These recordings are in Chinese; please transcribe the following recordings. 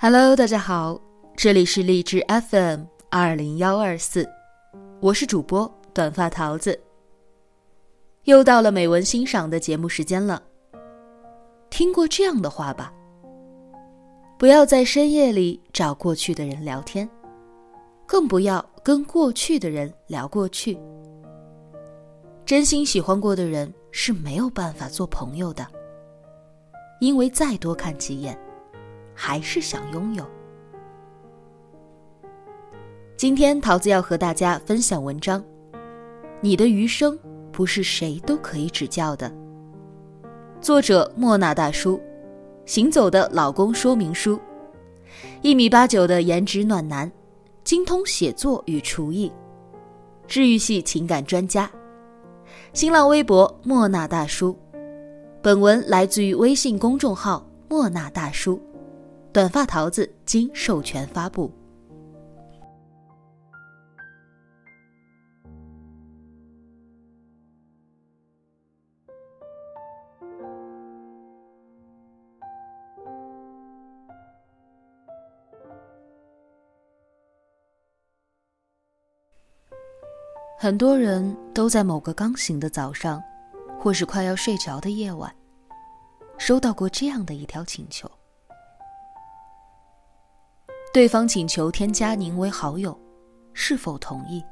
Hello，大家好，这里是荔枝 FM 二零幺二四，我是主播短发桃子。又到了美文欣赏的节目时间了。听过这样的话吧：不要在深夜里找过去的人聊天，更不要跟过去的人聊过去。真心喜欢过的人是没有办法做朋友的，因为再多看几眼。还是想拥有。今天桃子要和大家分享文章，《你的余生不是谁都可以指教的》。作者莫那大叔，行走的老公说明书，一米八九的颜值暖男，精通写作与厨艺，治愈系情感专家。新浪微博莫那大叔。本文来自于微信公众号莫那大叔。短发桃子经授权发布。很多人都在某个刚醒的早上，或是快要睡着的夜晚，收到过这样的一条请求。对方请求添加您为好友，是否同意？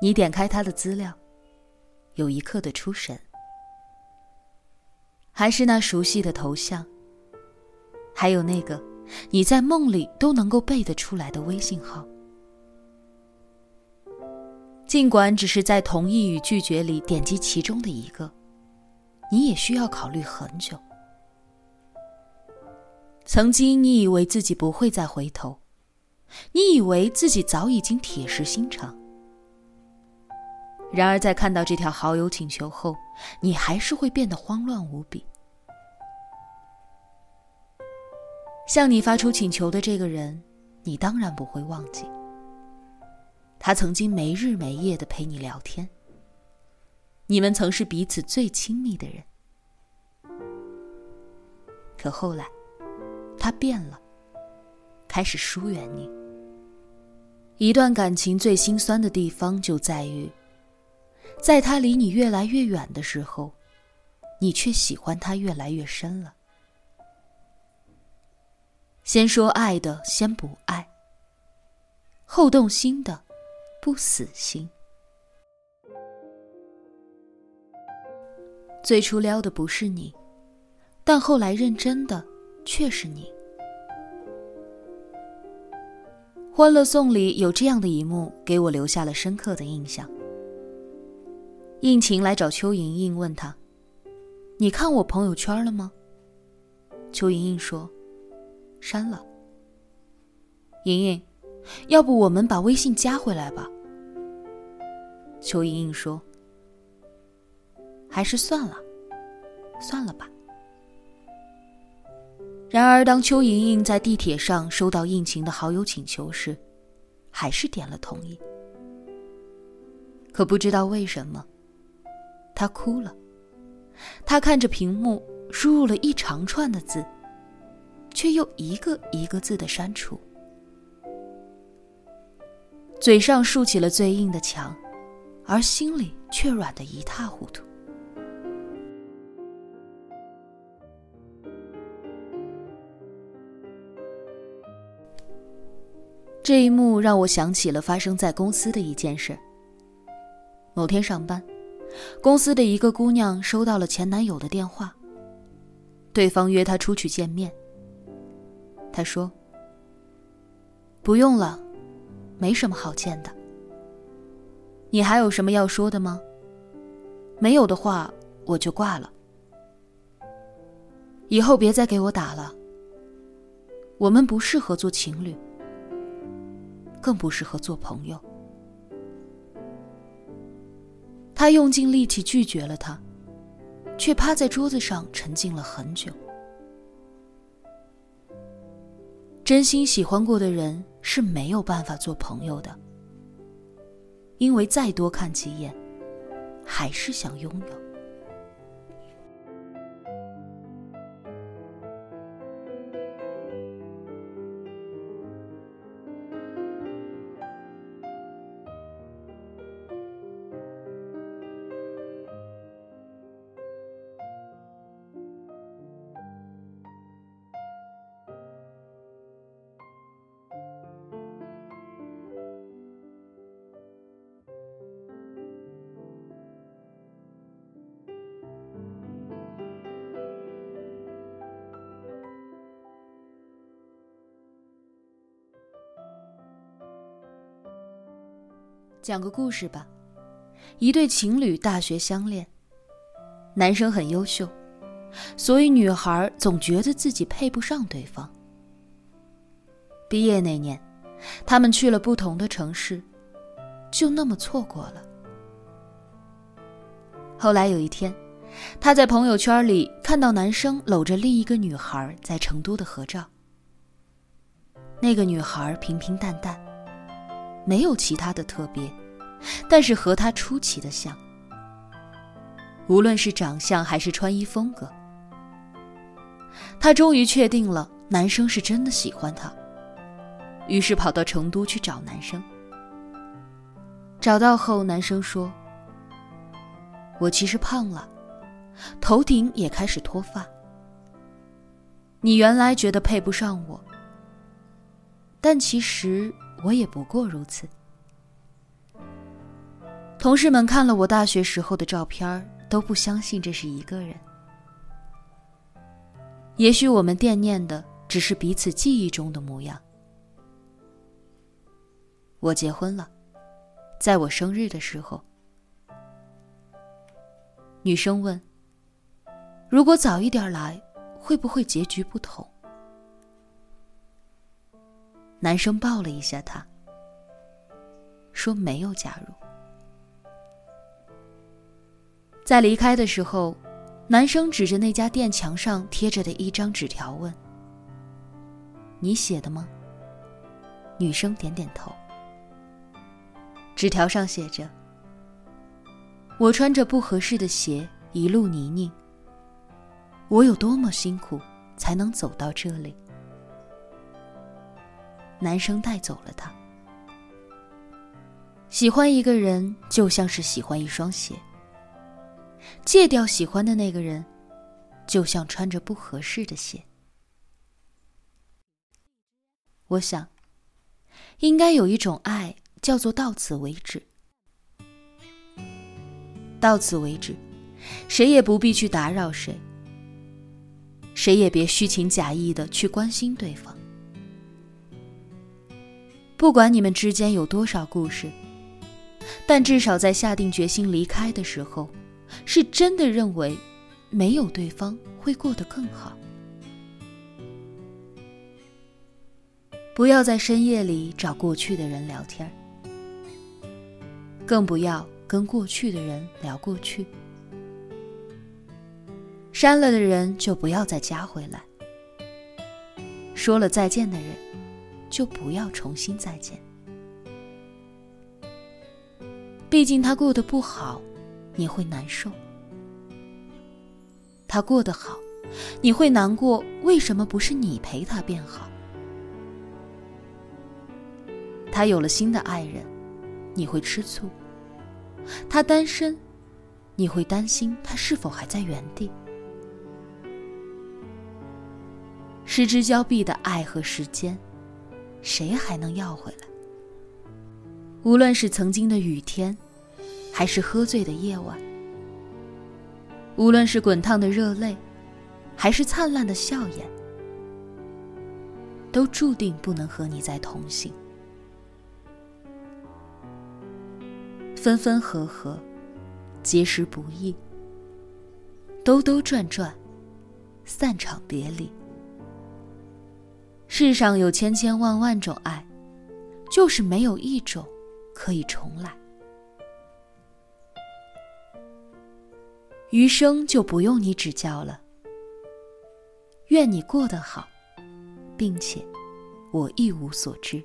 你点开他的资料，有一刻的出神，还是那熟悉的头像，还有那个你在梦里都能够背得出来的微信号。尽管只是在同意与拒绝里点击其中的一个，你也需要考虑很久。曾经，你以为自己不会再回头，你以为自己早已经铁石心肠。然而，在看到这条好友请求后，你还是会变得慌乱无比。向你发出请求的这个人，你当然不会忘记。他曾经没日没夜的陪你聊天，你们曾是彼此最亲密的人。可后来，他变了，开始疏远你。一段感情最心酸的地方就在于，在他离你越来越远的时候，你却喜欢他越来越深了。先说爱的先不爱，后动心的不死心。最初撩的不是你，但后来认真的。却是你。《欢乐颂》里有这样的一幕，给我留下了深刻的印象。应勤来找邱莹莹，问她：“你看我朋友圈了吗？”邱莹莹说：“删了。”莹莹，要不我们把微信加回来吧？邱莹莹说：“还是算了，算了吧。”然而，当邱莹莹在地铁上收到应勤的好友请求时，还是点了同意。可不知道为什么，她哭了。她看着屏幕，输入了一长串的字，却又一个一个字的删除，嘴上竖起了最硬的墙，而心里却软得一塌糊涂。这一幕让我想起了发生在公司的一件事。某天上班，公司的一个姑娘收到了前男友的电话，对方约她出去见面。她说：“不用了，没什么好见的。你还有什么要说的吗？没有的话，我就挂了。以后别再给我打了，我们不适合做情侣。”更不适合做朋友。他用尽力气拒绝了他，却趴在桌子上沉静了很久。真心喜欢过的人是没有办法做朋友的，因为再多看几眼，还是想拥有。讲个故事吧。一对情侣大学相恋，男生很优秀，所以女孩总觉得自己配不上对方。毕业那年，他们去了不同的城市，就那么错过了。后来有一天，他在朋友圈里看到男生搂着另一个女孩在成都的合照。那个女孩平平淡淡，没有其他的特别，但是和他出奇的像。无论是长相还是穿衣风格，他终于确定了男生是真的喜欢她，于是跑到成都去找男生。找到后，男生说：“我其实胖了，头顶也开始脱发。你原来觉得配不上我。”但其实我也不过如此。同事们看了我大学时候的照片，都不相信这是一个人。也许我们惦念的只是彼此记忆中的模样。我结婚了，在我生日的时候。女生问：“如果早一点来，会不会结局不同？”男生抱了一下她，说：“没有加入。”在离开的时候，男生指着那家店墙上贴着的一张纸条问：“你写的吗？”女生点点头。纸条上写着：“我穿着不合适的鞋，一路泥泞。我有多么辛苦，才能走到这里。”男生带走了她。喜欢一个人就像是喜欢一双鞋，戒掉喜欢的那个人，就像穿着不合适的鞋。我想，应该有一种爱叫做到此为止。到此为止，谁也不必去打扰谁，谁也别虚情假意的去关心对方。不管你们之间有多少故事，但至少在下定决心离开的时候，是真的认为没有对方会过得更好。不要在深夜里找过去的人聊天，更不要跟过去的人聊过去。删了的人就不要再加回来，说了再见的人。就不要重新再见。毕竟他过得不好，你会难受；他过得好，你会难过。为什么不是你陪他变好？他有了新的爱人，你会吃醋；他单身，你会担心他是否还在原地。失之交臂的爱和时间。谁还能要回来？无论是曾经的雨天，还是喝醉的夜晚；无论是滚烫的热泪，还是灿烂的笑颜，都注定不能和你再同行。分分合合，结识不易；兜兜转转，散场别离。世上有千千万万种爱，就是没有一种可以重来。余生就不用你指教了。愿你过得好，并且我一无所知。